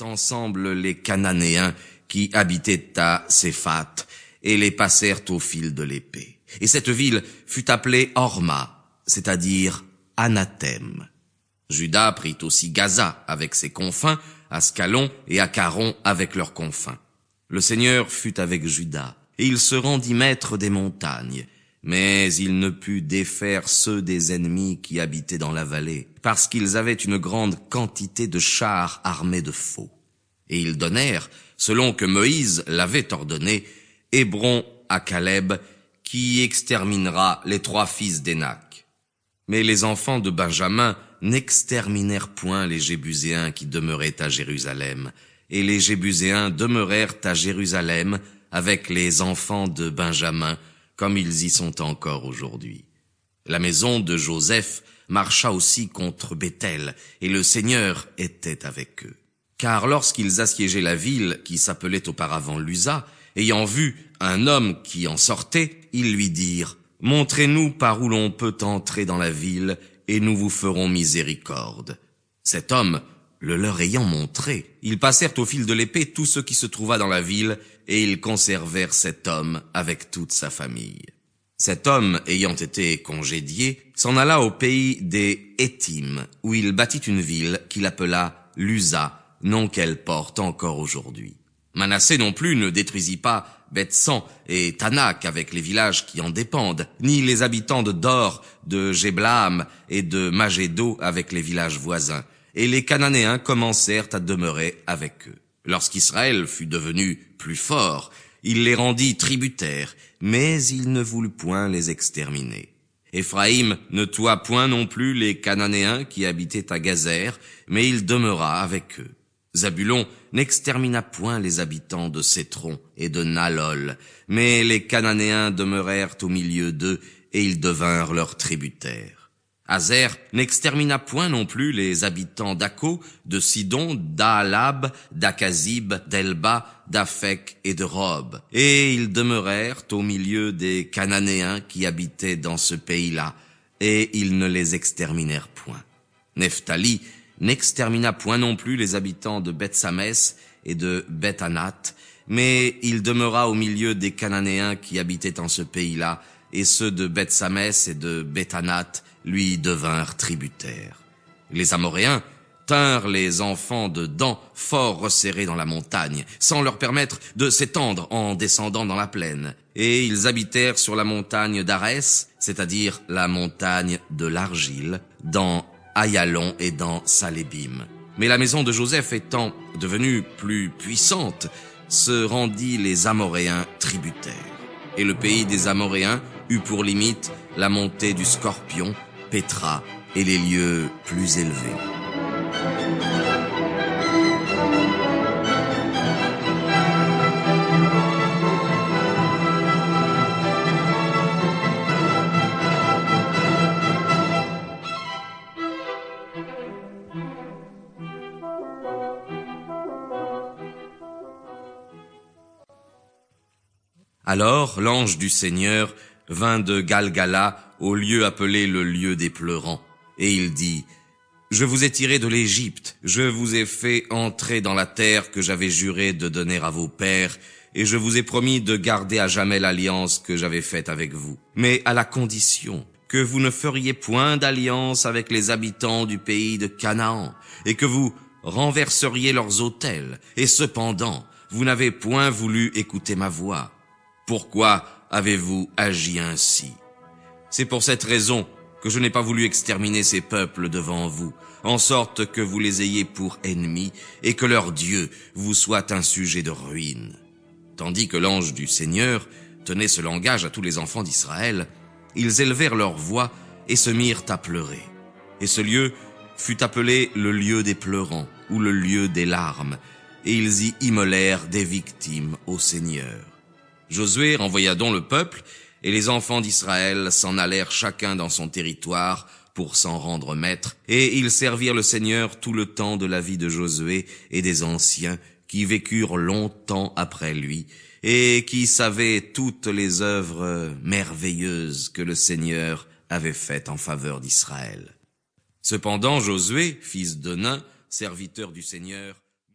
ensemble les Cananéens qui habitaient à Séphat et les passèrent au fil de l'épée. Et cette ville fut appelée Orma, c'est-à-dire anathème. Judas prit aussi Gaza avec ses confins, Ascalon et Acaron avec leurs confins. Le Seigneur fut avec Judas, et il se rendit maître des montagnes, mais il ne put défaire ceux des ennemis qui habitaient dans la vallée, parce qu'ils avaient une grande quantité de chars armés de faux. Et ils donnèrent, selon que Moïse l'avait ordonné, Hébron à Caleb, qui exterminera les trois fils d'Énac. Mais les enfants de Benjamin n'exterminèrent point les Jébuséens qui demeuraient à Jérusalem, et les Jébuséens demeurèrent à Jérusalem avec les enfants de Benjamin, comme ils y sont encore aujourd'hui. La maison de Joseph marcha aussi contre Bethel, et le Seigneur était avec eux. Car lorsqu'ils assiégeaient la ville qui s'appelait auparavant Lusa, ayant vu un homme qui en sortait, ils lui dirent, Montrez-nous par où l'on peut entrer dans la ville, et nous vous ferons miséricorde. Cet homme, le leur ayant montré, ils passèrent au fil de l'épée tout ce qui se trouva dans la ville, et ils conservèrent cet homme avec toute sa famille. Cet homme, ayant été congédié, s'en alla au pays des Hétim, où il bâtit une ville qu'il appela Lusa, nom qu'elle porte encore aujourd'hui. Manassé non plus ne détruisit pas Bethsan et Tanak avec les villages qui en dépendent, ni les habitants de Dor, de Jeblam et de Magédo avec les villages voisins. Et les Cananéens commencèrent à demeurer avec eux. Lorsqu'Israël fut devenu plus fort, il les rendit tributaires, mais il ne voulut point les exterminer. Éphraïm ne toit point non plus les Cananéens qui habitaient à Gazer, mais il demeura avec eux. Zabulon n'extermina point les habitants de Cétron et de Nalol, mais les Cananéens demeurèrent au milieu d'eux, et ils devinrent leurs tributaires. Azer n'extermina point non plus les habitants d'Ako, de Sidon, d'Aalab, d'Akazib, d'Elba, d'Afek et de Rob, et ils demeurèrent au milieu des Cananéens qui habitaient dans ce pays-là, et ils ne les exterminèrent point. Nephtali n'extermina point non plus les habitants de Beth-Samès et de Beth-Anath, mais il demeura au milieu des Cananéens qui habitaient en ce pays-là, et ceux de Beth-Samès et de Beth-Anath lui devinrent tributaires. Les Amoréens tinrent les enfants de Dan fort resserrés dans la montagne, sans leur permettre de s'étendre en descendant dans la plaine. Et ils habitèrent sur la montagne d'Arès, c'est-à-dire la montagne de l'argile, dans Ayalon et dans Salébim. Mais la maison de Joseph étant devenue plus puissante, se rendit les Amoréens tributaires. Et le pays des Amoréens eut pour limite la montée du Scorpion, Pétra et les lieux plus élevés. Alors l'ange du Seigneur vint de Galgala au lieu appelé le lieu des pleurants, et il dit, Je vous ai tiré de l'Égypte, je vous ai fait entrer dans la terre que j'avais juré de donner à vos pères, et je vous ai promis de garder à jamais l'alliance que j'avais faite avec vous, mais à la condition que vous ne feriez point d'alliance avec les habitants du pays de Canaan, et que vous renverseriez leurs autels, et cependant, vous n'avez point voulu écouter ma voix. Pourquoi avez-vous agi ainsi? C'est pour cette raison que je n'ai pas voulu exterminer ces peuples devant vous, en sorte que vous les ayez pour ennemis et que leur Dieu vous soit un sujet de ruine. Tandis que l'ange du Seigneur tenait ce langage à tous les enfants d'Israël, ils élevèrent leur voix et se mirent à pleurer. Et ce lieu fut appelé le lieu des pleurants ou le lieu des larmes, et ils y immolèrent des victimes au Seigneur. Josué renvoya donc le peuple, et les enfants d'Israël s'en allèrent chacun dans son territoire pour s'en rendre maître, et ils servirent le Seigneur tout le temps de la vie de Josué et des anciens qui vécurent longtemps après lui, et qui savaient toutes les œuvres merveilleuses que le Seigneur avait faites en faveur d'Israël. Cependant Josué, fils de Nain, serviteur du Seigneur,